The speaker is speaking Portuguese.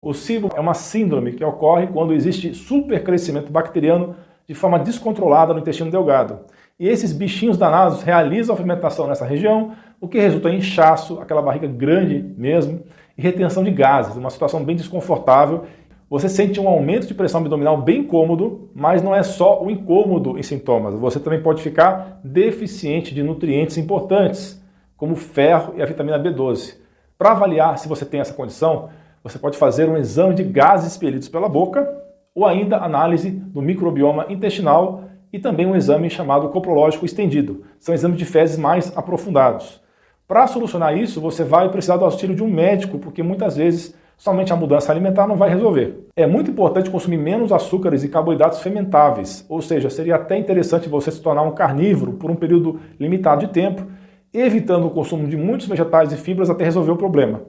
O SIBO é uma síndrome que ocorre quando existe supercrescimento bacteriano de forma descontrolada no intestino delgado. E esses bichinhos danados realizam a fermentação nessa região, o que resulta em inchaço, aquela barriga grande mesmo, e retenção de gases, uma situação bem desconfortável. Você sente um aumento de pressão abdominal bem cômodo, mas não é só o incômodo em sintomas. Você também pode ficar deficiente de nutrientes importantes, como ferro e a vitamina B12. Para avaliar se você tem essa condição, você pode fazer um exame de gases expelidos pela boca ou ainda análise do microbioma intestinal e também um exame chamado coprológico estendido. São exames de fezes mais aprofundados. Para solucionar isso, você vai precisar do auxílio de um médico, porque muitas vezes somente a mudança alimentar não vai resolver. É muito importante consumir menos açúcares e carboidratos fermentáveis, ou seja, seria até interessante você se tornar um carnívoro por um período limitado de tempo, evitando o consumo de muitos vegetais e fibras até resolver o problema.